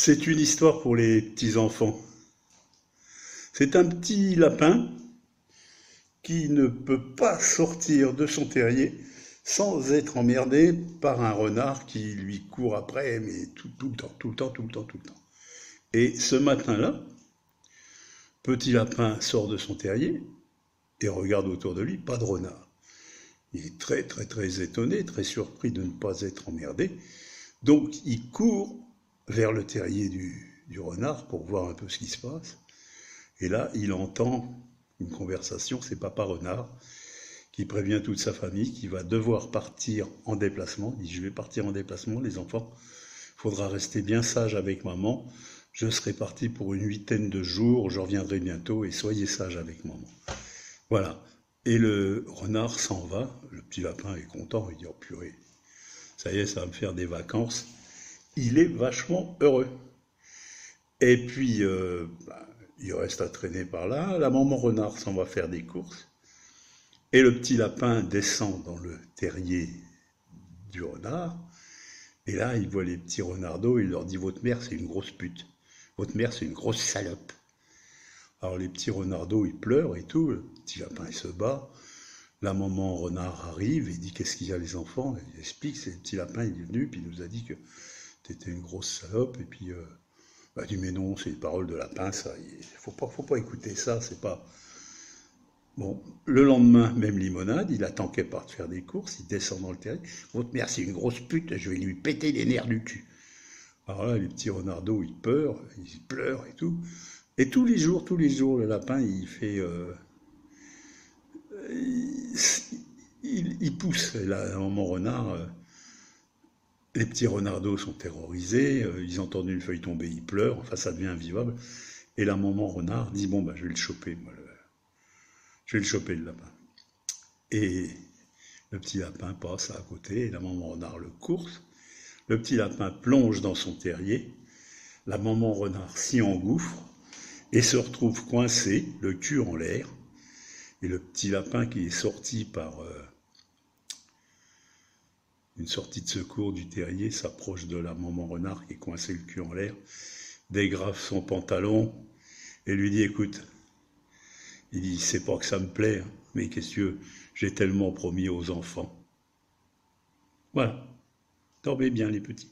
C'est une histoire pour les petits-enfants. C'est un petit lapin qui ne peut pas sortir de son terrier sans être emmerdé par un renard qui lui court après, mais tout, le temps, tout le temps, tout le temps, tout le temps. Et ce matin-là, petit lapin sort de son terrier et regarde autour de lui, pas de renard. Il est très, très, très étonné, très surpris de ne pas être emmerdé. Donc, il court vers le terrier du, renard pour voir un peu ce qui se passe. Et là, il entend une conversation, c'est Papa Renard qui prévient toute sa famille qu'il va devoir partir en déplacement. Il dit Je vais partir en déplacement, les enfants. Faudra rester bien sage avec maman. Je serai parti pour une huitaine de jours. Je reviendrai bientôt et soyez sage avec maman. Voilà. Et le renard s'en va. Le petit lapin est content. Il dit Oh purée, ça y est, ça va me faire des vacances. Il est vachement heureux. Et puis, euh, bah, il reste à traîner par là. La maman renard s'en va faire des courses. Et le petit lapin descend dans le terrier du renard. Et là, il voit les petits renardeaux. Il leur dit Votre mère, c'est une grosse pute. Votre mère, c'est une grosse salope. Alors les petits renardeaux, ils pleurent et tout. Le petit lapin, il se bat. La maman renard arrive et dit Qu'est-ce qu'il y a, les enfants? Il explique C'est le petit lapin, il est venu, puis il nous a dit que tu étais une grosse salope. Et puis. Euh, bah, dit, mais non, c'est une parole de lapin, ça. Il faut pas, faut pas écouter ça, c'est pas. Bon, le lendemain, même limonade, il attend qu'elle parte faire des courses, il descend dans le terrain. Votre mère, c'est une grosse pute, je vais lui péter les nerfs du cul. Alors là, les petits renardeaux, ils pleurent, ils pleurent et tout. Et tous les jours, tous les jours, le lapin, il fait. Euh, il, pousse. Là, maman renard. Euh, les petits renardeaux sont terrorisés, euh, ils entendent une feuille tomber, ils pleurent, enfin ça devient invivable. Et la maman renard dit Bon, bah, je vais le choper, moi, je vais le choper le lapin. Et le petit lapin passe à côté, et la maman renard le course. Le petit lapin plonge dans son terrier, la maman renard s'y engouffre et se retrouve coincé, le cul en l'air. Et le petit lapin qui est sorti par. Euh, une sortie de secours du terrier s'approche de la maman renard qui est coincée le cul en l'air, dégrave son pantalon et lui dit Écoute, il dit C'est pas que ça me plaît, hein, mais qu'est-ce que j'ai tellement promis aux enfants. Voilà. Dormez bien, les petits.